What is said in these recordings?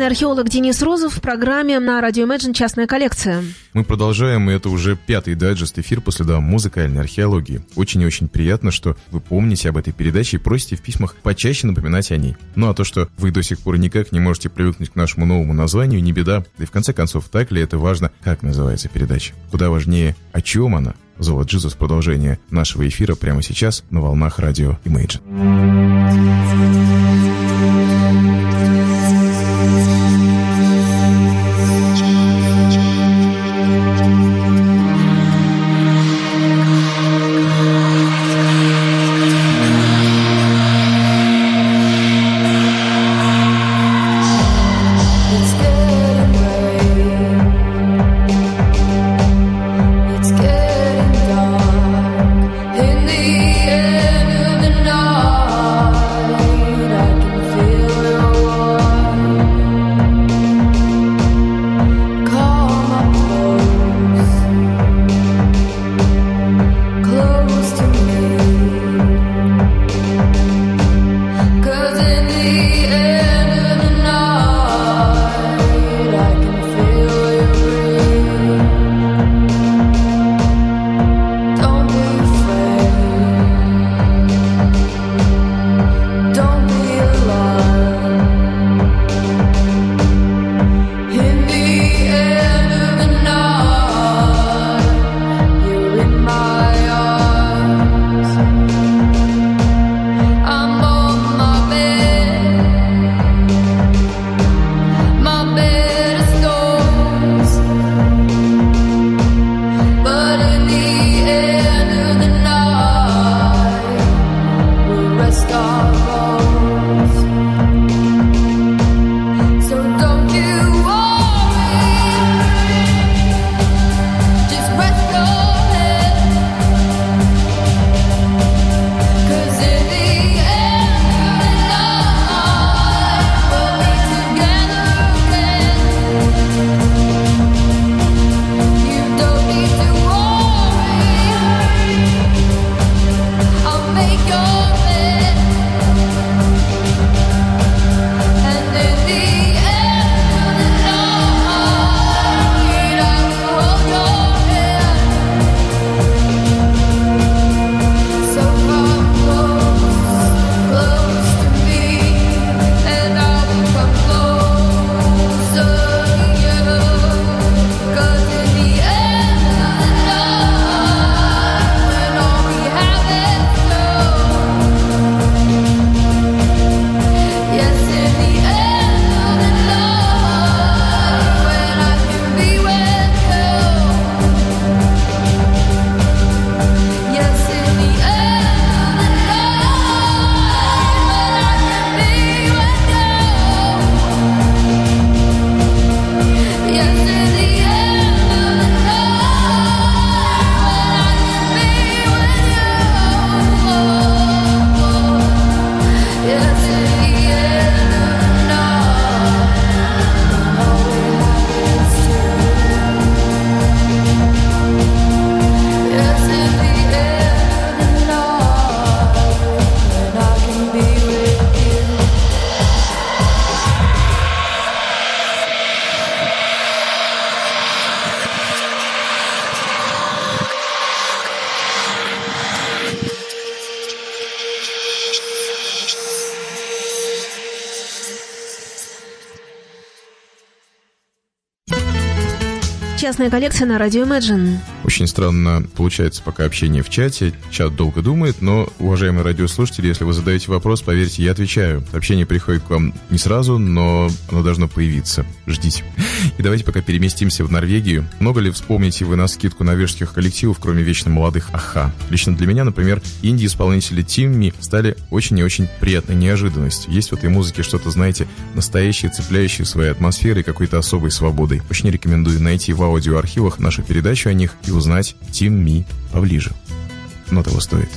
Музыкальный археолог Денис Розов в программе на радио Imagine «Частная коллекция». Мы продолжаем, и это уже пятый дайджест эфир после да, музыкальной археологии. Очень и очень приятно, что вы помните об этой передаче и просите в письмах почаще напоминать о ней. Ну а то, что вы до сих пор никак не можете привыкнуть к нашему новому названию, не беда. Да и в конце концов, так ли это важно, как называется передача? Куда важнее, о чем она? Золот Джизус продолжение нашего эфира прямо сейчас на волнах радио Imagine. Частная коллекция на радио Imagine. Очень странно получается пока общение в чате. Чат долго думает, но, уважаемые радиослушатели, если вы задаете вопрос, поверьте, я отвечаю. Общение приходит к вам не сразу, но оно должно появиться. Ждите. И давайте пока переместимся в Норвегию. Много ли вспомните вы на скидку норвежских коллективов, кроме вечно молодых Аха? Лично для меня, например, инди-исполнители Тимми стали очень и очень приятной неожиданностью. Есть в этой музыке что-то, знаете, настоящее, цепляющее своей атмосферой и какой-то особой свободой. Очень рекомендую найти в аудиоархивах нашу передачу о них и узнать Тим Ми поближе. Но того стоит.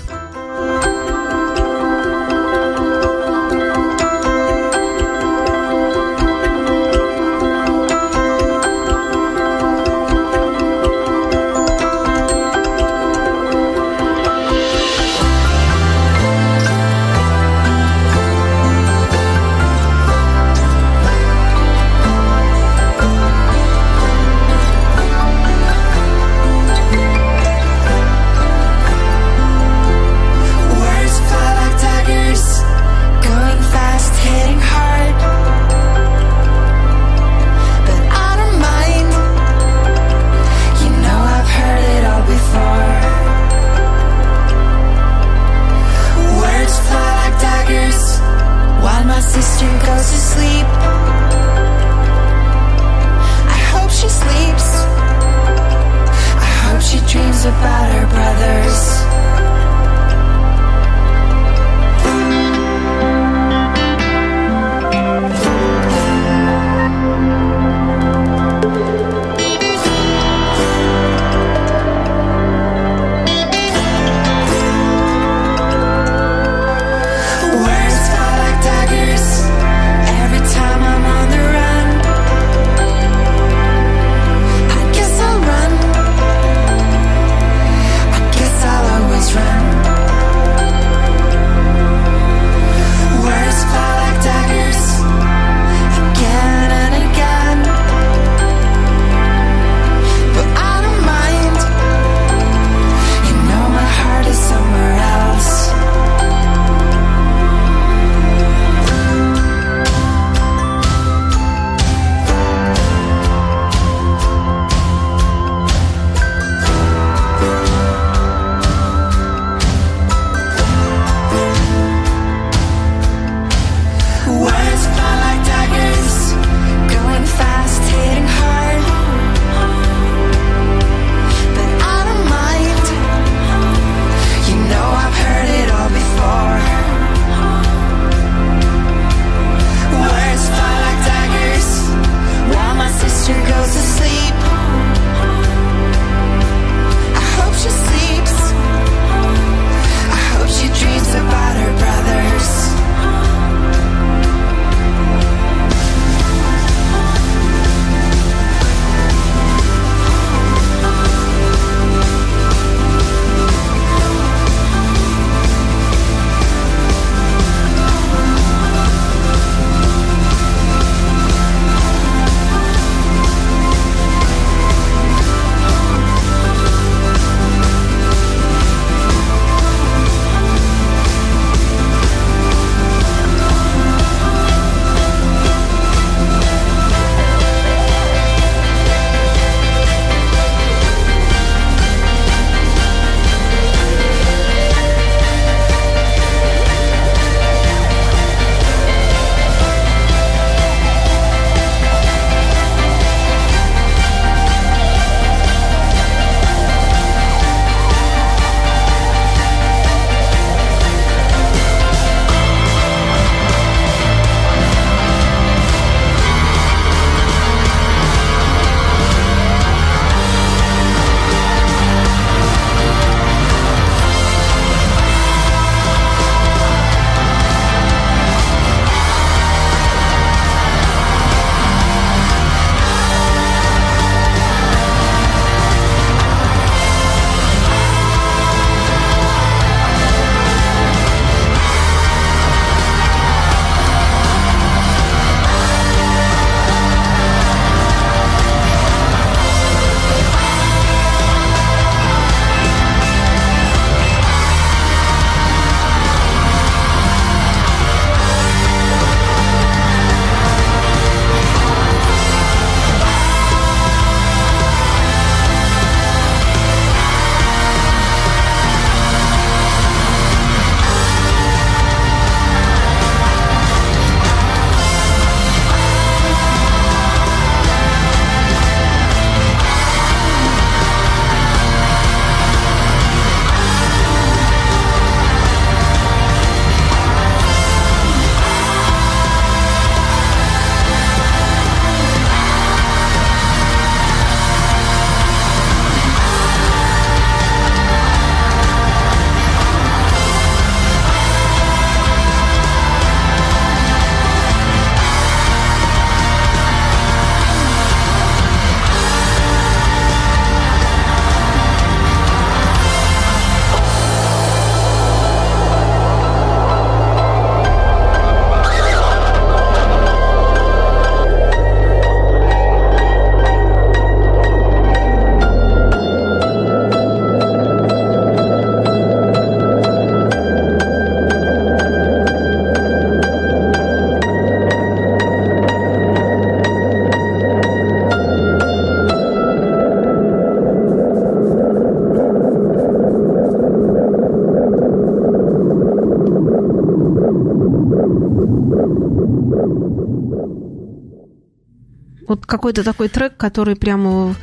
Какой-то такой трек, который прямо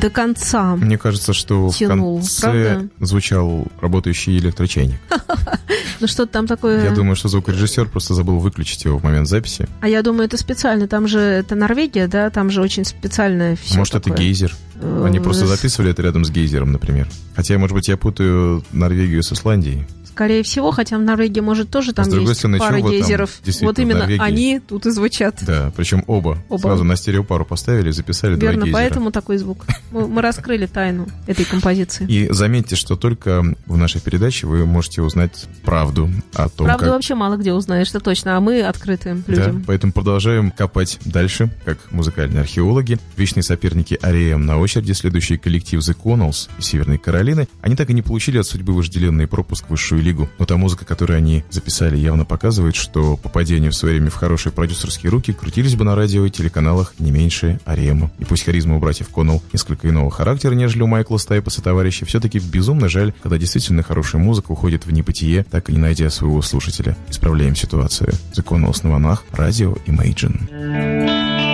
до конца. Мне кажется, что Тянул, в конце правда? звучал работающий электрочайник. Ну что-то там такое... Я думаю, что звукорежиссер просто забыл выключить его в момент записи. А я думаю, это специально. Там же это Норвегия, да? Там же очень специальное все Может, это гейзер. Они просто записывали это рядом с гейзером, например. Хотя, может быть, я путаю Норвегию с Исландией. Скорее всего, хотя в Норвегии, может, тоже там с другой есть стороны, пара там гейзеров. действительно Вот именно Норвегии? они тут и звучат. Да, причем оба. Оба. Сразу на стереопару поставили записали два Верно, гейзера. поэтому такой звук. Мы, мы раскрыли тайну этой композиции. И заметьте, что только в нашей передаче вы можете узнать правду о том, Правду как... вообще мало где узнаешь, это точно, а мы открыты Да, людям. поэтому продолжаем копать дальше, как музыкальные археологи. Вечные соперники Ариэм на очереди, следующий коллектив The Connells из Северной Каролины. Они так и не получили от судьбы вожделенный пропуск в высшую лигу. Но та музыка, которую они записали, явно показывает, что попадение в свое время в хорошие продюсерские руки крутились бы на радио и телеканалах не меньше Ариэма. И пусть харизма у братьев Коннелл несколько иного характера, нежели у Майкла Стайпаса товарища, все-таки безумно жаль, когда действительно хорошая музыка уходит в небытие, так и не найдя своего слушателя. Исправляем ситуацию. Connells на волнах, радио Imagine.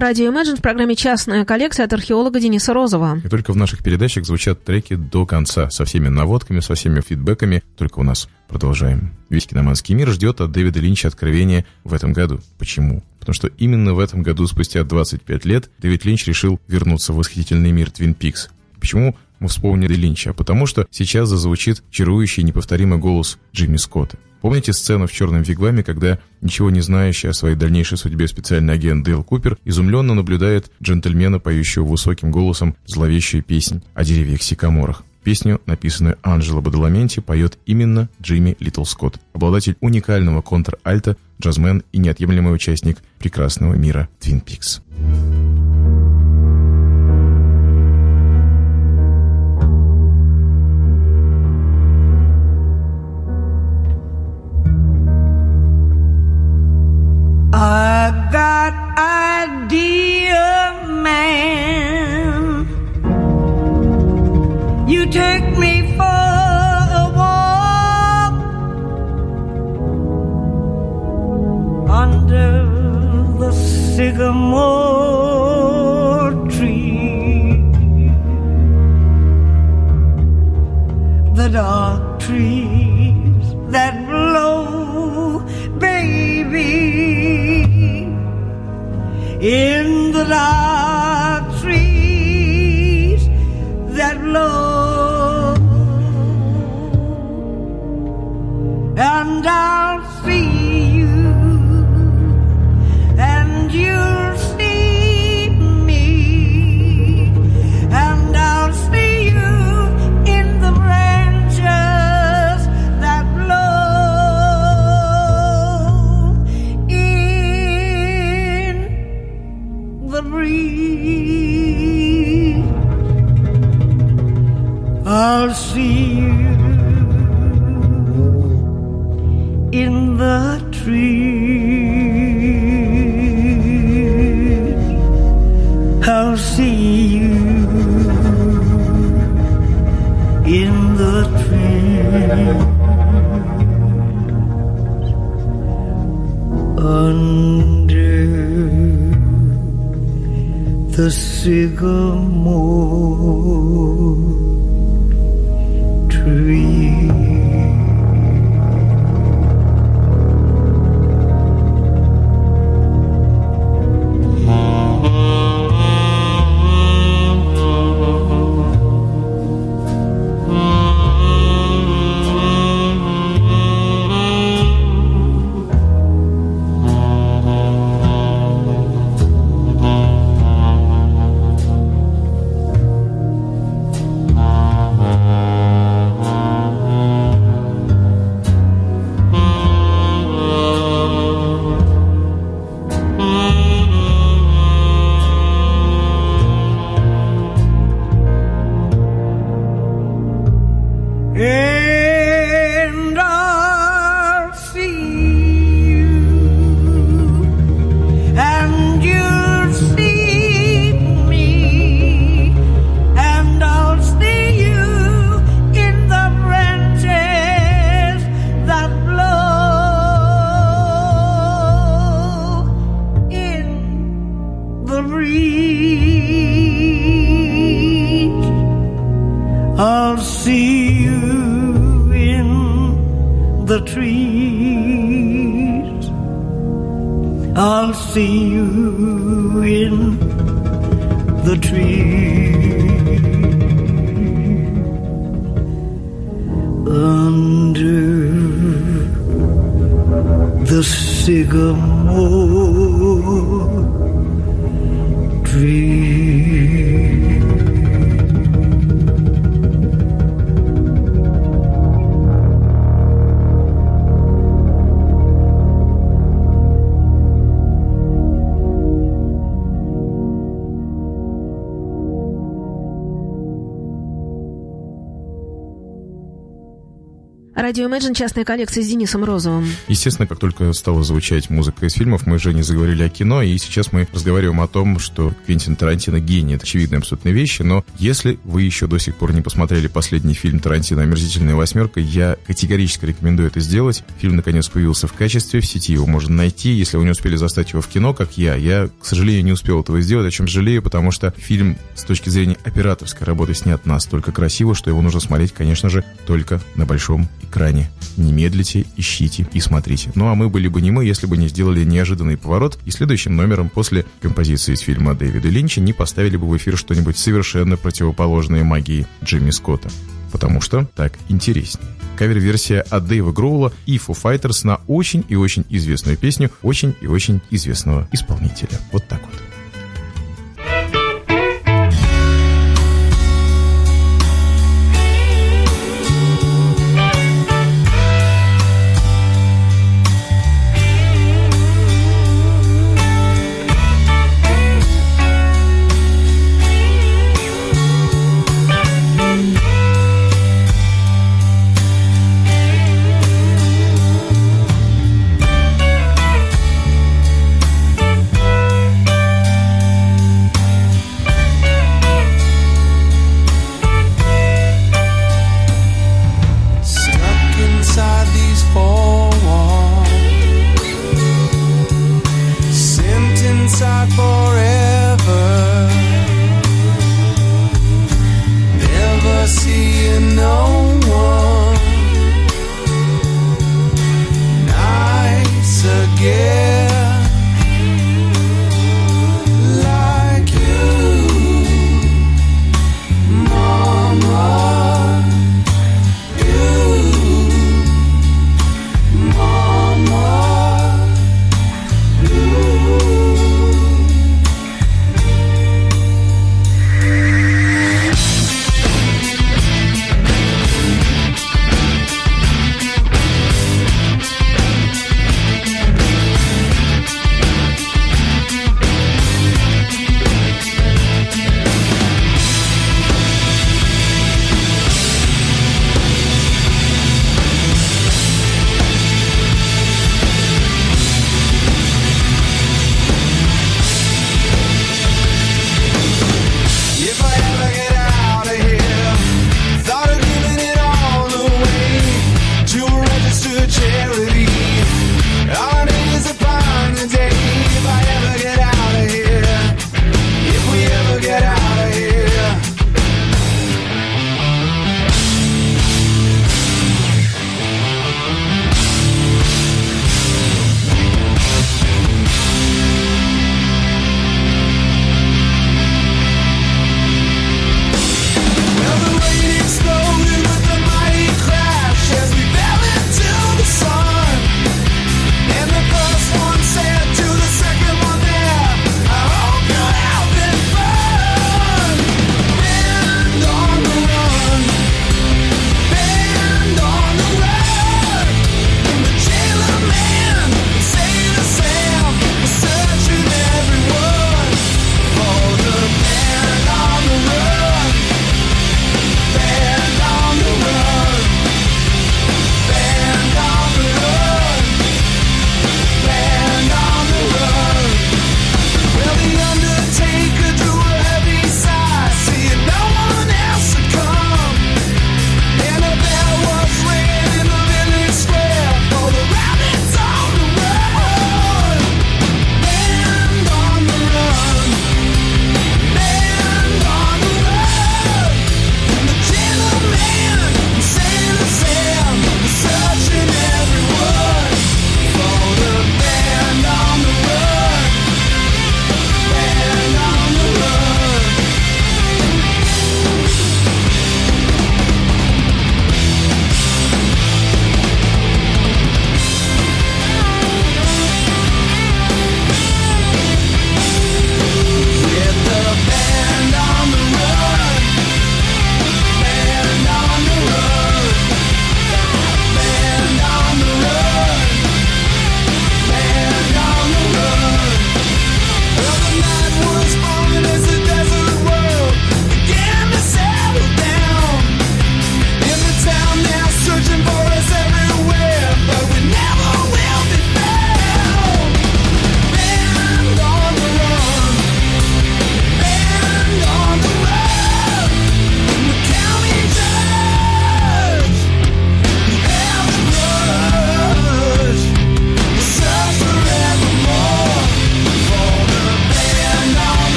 Радио Imagine в программе «Частная коллекция» от археолога Дениса Розова. И только в наших передачах звучат треки до конца, со всеми наводками, со всеми фидбэками. Только у нас продолжаем. Весь киноманский мир ждет от Дэвида Линча откровения в этом году. Почему? Потому что именно в этом году, спустя 25 лет, Дэвид Линч решил вернуться в восхитительный мир Твин Пикс. Почему мы вспомнили Линча? Потому что сейчас зазвучит чарующий неповторимый голос Джимми Скотта. Помните сцену в «Черном вигваме», когда ничего не знающий о своей дальнейшей судьбе специальный агент Дейл Купер изумленно наблюдает джентльмена, поющего высоким голосом зловещую песнь о деревьях-сикаморах? Песню, написанную Анджело Бадаламенти, поет именно Джимми Литл Скотт, обладатель уникального контр-альта, джазмен и неотъемлемый участник прекрасного мира Твин Пикс. I got idea, man. You take me for a walk under the sycamore Trees that blow, and I. 지금 Imagine частная коллекция с Денисом Розовым. Естественно, как только стала звучать музыка из фильмов, мы же не заговорили о кино, и сейчас мы разговариваем о том, что Квентин Тарантино гений. Это очевидные абсолютно вещи, но если вы еще до сих пор не посмотрели последний фильм Тарантино «Омерзительная восьмерка», я категорически рекомендую это сделать. Фильм, наконец, появился в качестве, в сети его можно найти. Если вы не успели застать его в кино, как я, я, к сожалению, не успел этого сделать, о чем жалею, потому что фильм с точки зрения операторской работы снят настолько красиво, что его нужно смотреть, конечно же, только на большом экране. Не медлите, ищите и смотрите. Ну а мы были бы не мы, если бы не сделали неожиданный поворот и следующим номером после композиции из фильма Дэвида Линча не поставили бы в эфир что-нибудь совершенно противоположное магии Джимми Скотта. Потому что так интереснее. Кавер-версия от Дэйва Гроула и Foo Fighters на очень и очень известную песню очень и очень известного исполнителя. Вот так вот.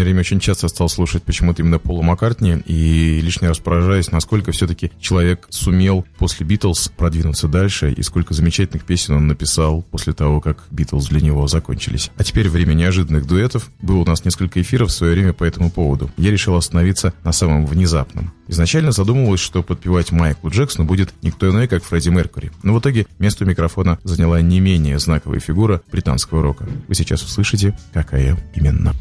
последнее время очень часто стал слушать почему-то именно Пола Маккартни, и лишний раз поражаюсь, насколько все-таки человек сумел после Битлз продвинуться дальше, и сколько замечательных песен он написал после того, как Битлз для него закончились. А теперь время неожиданных дуэтов. Было у нас несколько эфиров в свое время по этому поводу. Я решил остановиться на самом внезапном. Изначально задумывалось, что подпевать Майклу Джексону будет никто иной, как Фредди Меркури. Но в итоге место микрофона заняла не менее знаковая фигура британского рока. Вы сейчас услышите, какая именно.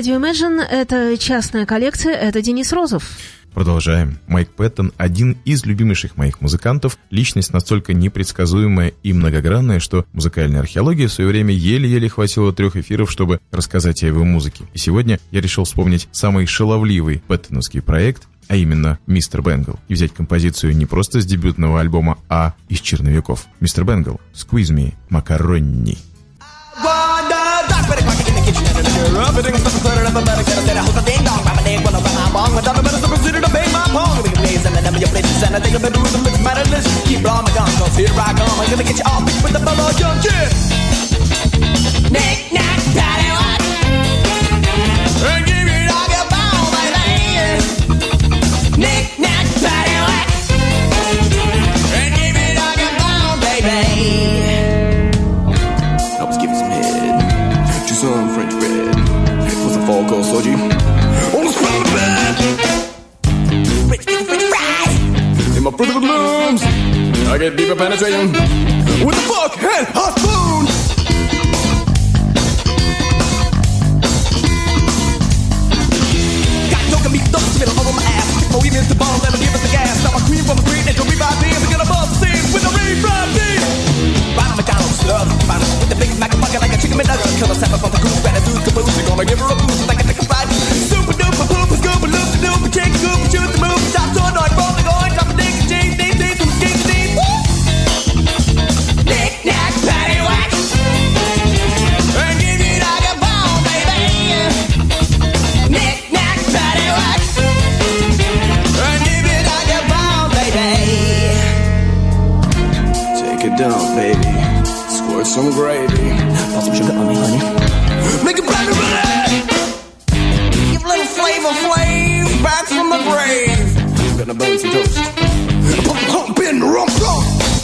Радио Imagine, это частная коллекция, это Денис Розов. Продолжаем. Майк Пэттон – один из любимейших моих музыкантов, личность настолько непредсказуемая и многогранная, что музыкальная археология в свое время еле-еле хватило трех эфиров, чтобы рассказать о его музыке. И сегодня я решил вспомнить самый шаловливый пэттоновский проект, а именно «Мистер Бенгл», и взять композицию не просто с дебютного альбома, а из черновиков. «Мистер Бенгл», «Squeeze Me», «Макаронни». get you in the the ding I'm a ding, I'm my bong. I thought a blaze Here I come, I'm gonna get you all with the fellow young kid. Nick, nack, patty, what? chicos, oye. ¡Unos In my political blooms. I get deeper penetration with a fork and a spoon. Got no can be dumb, spit all over my ass. Kick my weave into the bottle, let me give us the gas. Now my cream from the green, and you'll be my damn. Get above the scene with a refried beef. Ronald McDonald's love, with the big Mac, like a chicken McNugget. Kill the sapper from the goose, better dude, caboose. You're gonna give her a boost. Down, baby. Squirt some gravy. Pour some sugar on me, honey. Make it and red. Give a little flavor, flav back from the grave. Gonna burn some toast. Pump, pump in the rum, rum.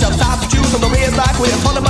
Just substitute on the ways like we're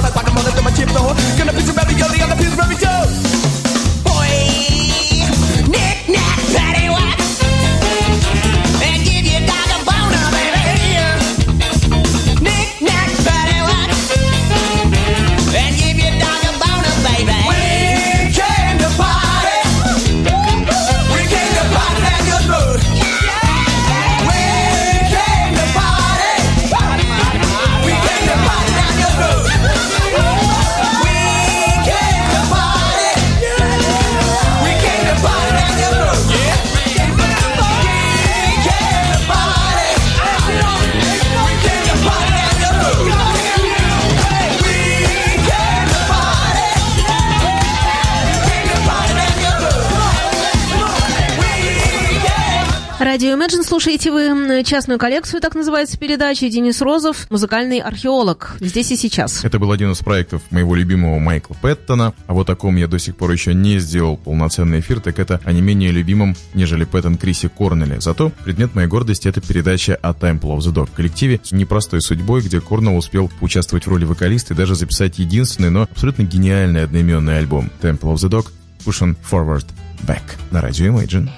слушаете вы частную коллекцию, так называется передача. Денис Розов, музыкальный археолог. Здесь и сейчас. Это был один из проектов моего любимого Майкла Пэттона, а вот о ком я до сих пор еще не сделал полноценный эфир, так это о не менее любимом, нежели Пэттон Крисе Корнеле. Зато предмет моей гордости — это передача о Temple of the Dog, коллективе с непростой судьбой, где Корнелл успел поучаствовать в роли вокалиста и даже записать единственный, но абсолютно гениальный одноименный альбом Temple of the Dog Pushing Forward Back на радио Imagine.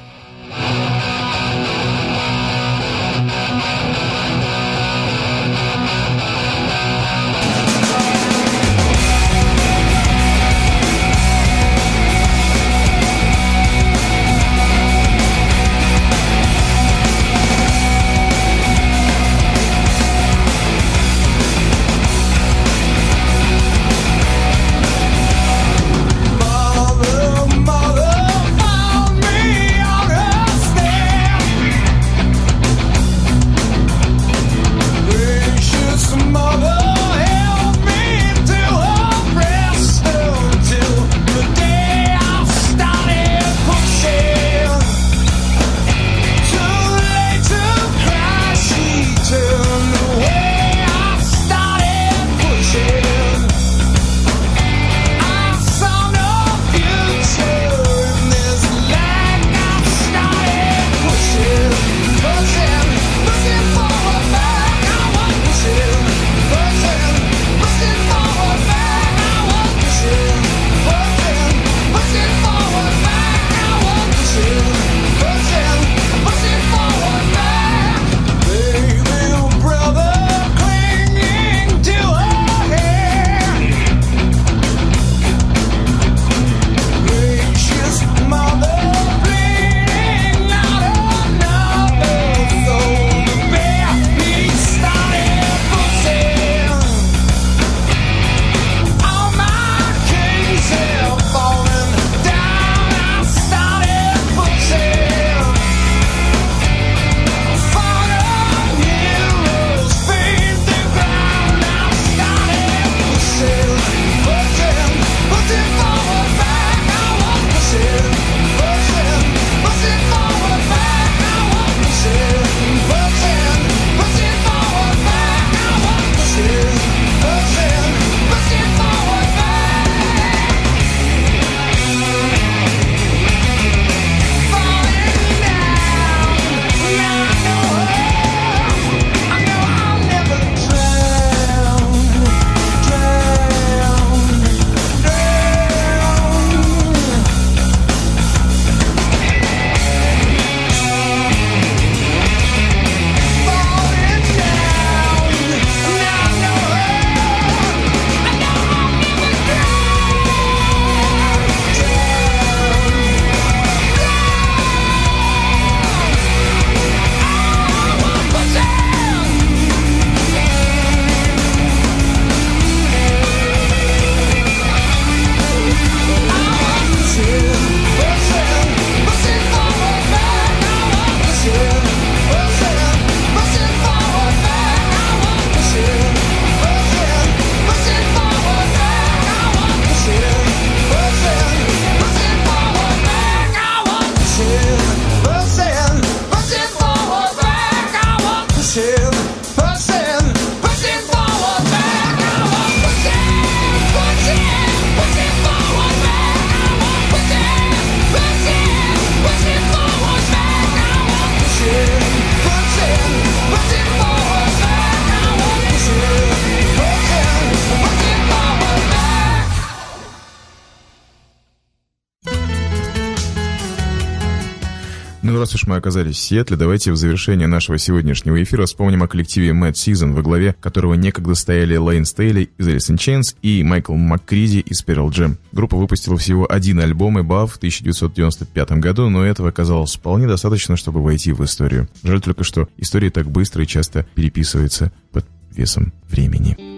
Мы оказались в Сиэтле, давайте в завершение нашего сегодняшнего эфира вспомним о коллективе Mad Season, во главе которого некогда стояли Лейн Стейли из Alice in Chains и Майкл МакКриди из Pearl Jam. Группа выпустила всего один альбом Above в 1995 году, но этого оказалось вполне достаточно, чтобы войти в историю. Жаль только, что история так быстро и часто переписывается под весом времени.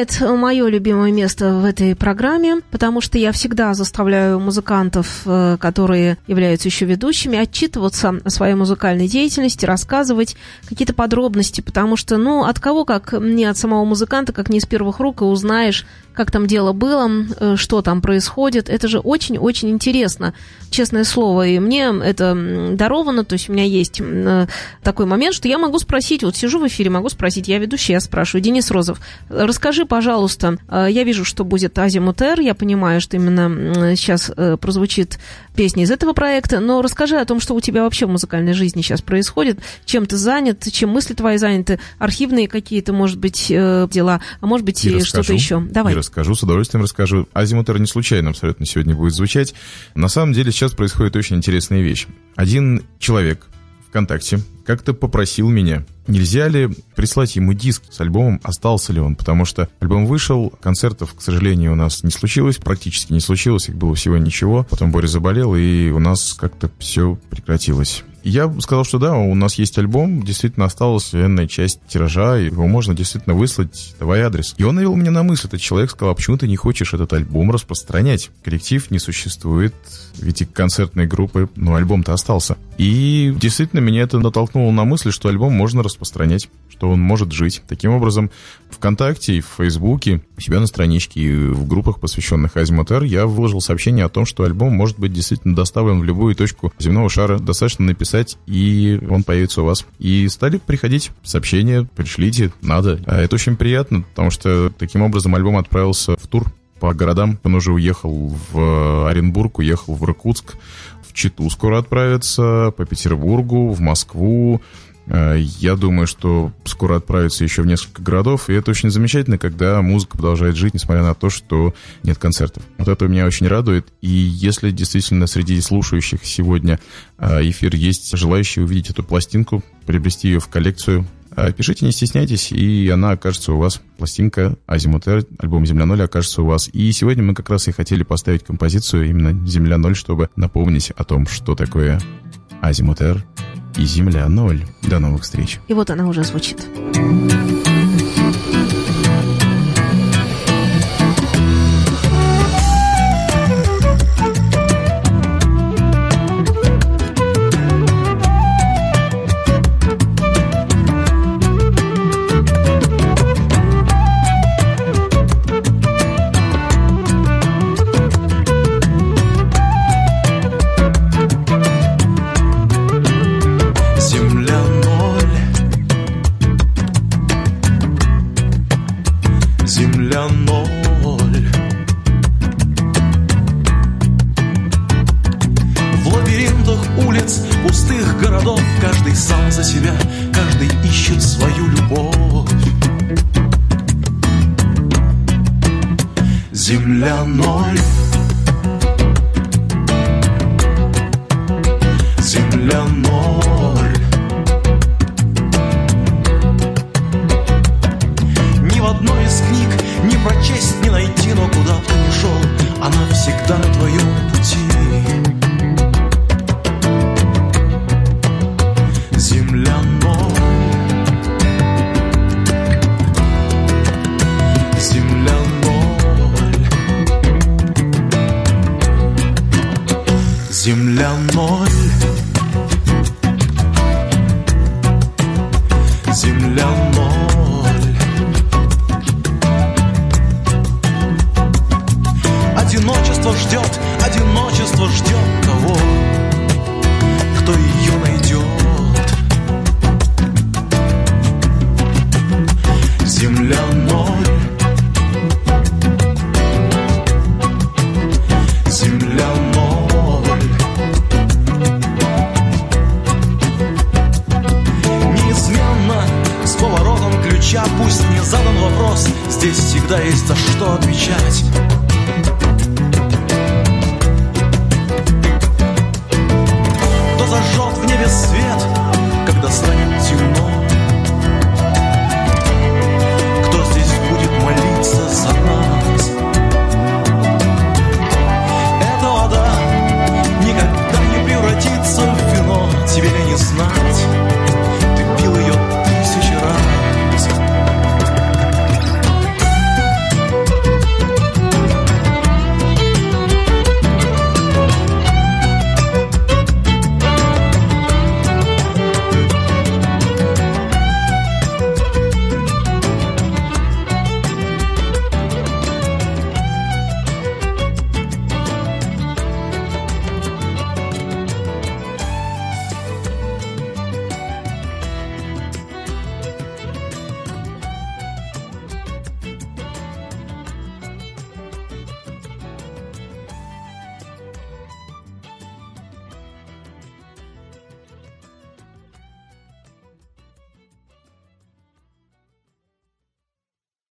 Вот, наступает мое любимое место в этой программе, потому что я всегда заставляю музыкантов, э, которые являются еще ведущими, отчитываться о своей музыкальной деятельности, рассказывать какие-то подробности, потому что, ну, от кого, как не от самого музыканта, как не из первых рук, и узнаешь, как там дело было, э, что там происходит. Это же очень-очень интересно, честное слово. И мне это даровано, то есть у меня есть э, такой момент, что я могу спросить, вот сижу в эфире, могу спросить, я ведущая, я спрашиваю, Денис Розов, расскажи, пожалуйста, э, я вижу, что будет Азимутер, я понимаю, что именно сейчас э, прозвучит песня из этого проекта, но расскажи о том, что у тебя вообще в музыкальной жизни сейчас происходит, чем ты занят, чем мысли твои заняты, архивные какие-то, может быть, э, дела, а может быть, И и что-то еще. Давай. И расскажу, с удовольствием расскажу. Азимутер не случайно абсолютно сегодня будет звучать. На самом деле сейчас происходит очень интересная вещь. Один человек ВКонтакте как-то попросил меня, нельзя ли прислать ему диск с альбомом, остался ли он, потому что альбом вышел, концертов, к сожалению, у нас не случилось, практически не случилось, их было всего ничего. Потом Боря заболел, и у нас как-то все прекратилось. Я сказал, что да, у нас есть альбом, действительно осталась энная часть тиража, его можно действительно выслать, давай адрес. И он навел меня на мысль, этот человек сказал, а почему ты не хочешь этот альбом распространять? Коллектив не существует, ведь и концертные группы, но альбом-то остался. И действительно меня это натолкнуло на мысль, что альбом можно распространять, что он может жить. Таким образом, ВКонтакте и в Фейсбуке, у себя на страничке и в группах, посвященных Азимутер, я выложил сообщение о том, что альбом может быть действительно доставлен в любую точку земного шара. Достаточно написать, и он появится у вас. И стали приходить сообщения, пришлите, надо. А это очень приятно, потому что таким образом альбом отправился в тур по городам. Он уже уехал в Оренбург, уехал в Иркутск, в Читу скоро отправится, по Петербургу, в Москву. Э, Я думаю, что скоро отправится еще в несколько городов, и это очень замечательно, когда музыка продолжает жить, несмотря на то, что нет концертов. Вот это меня очень радует, и если действительно среди слушающих сегодня э, эфир есть желающие увидеть эту пластинку, приобрести ее в коллекцию, э, пишите, не стесняйтесь, и она окажется у вас. Пластинка Азимутер, альбом «Земля ноль» окажется у вас. И сегодня мы как раз и хотели поставить композицию именно «Земля ноль», чтобы напомнить о том, что такое Азимутер и «Земля ноль». До новых встреч. И вот она уже звучит.